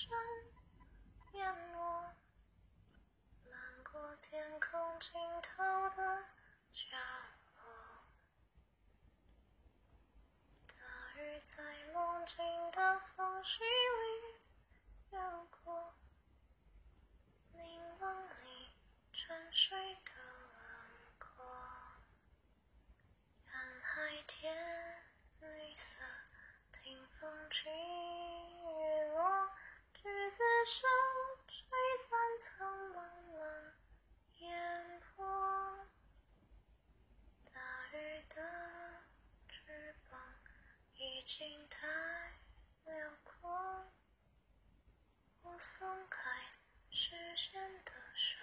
深深淹没，漫过天空尽头的角落。大雨在梦境的缝隙里流过，凝望你沉睡子手吹散苍茫茫烟波。大雨的翅膀已经太辽阔，我松开视线的手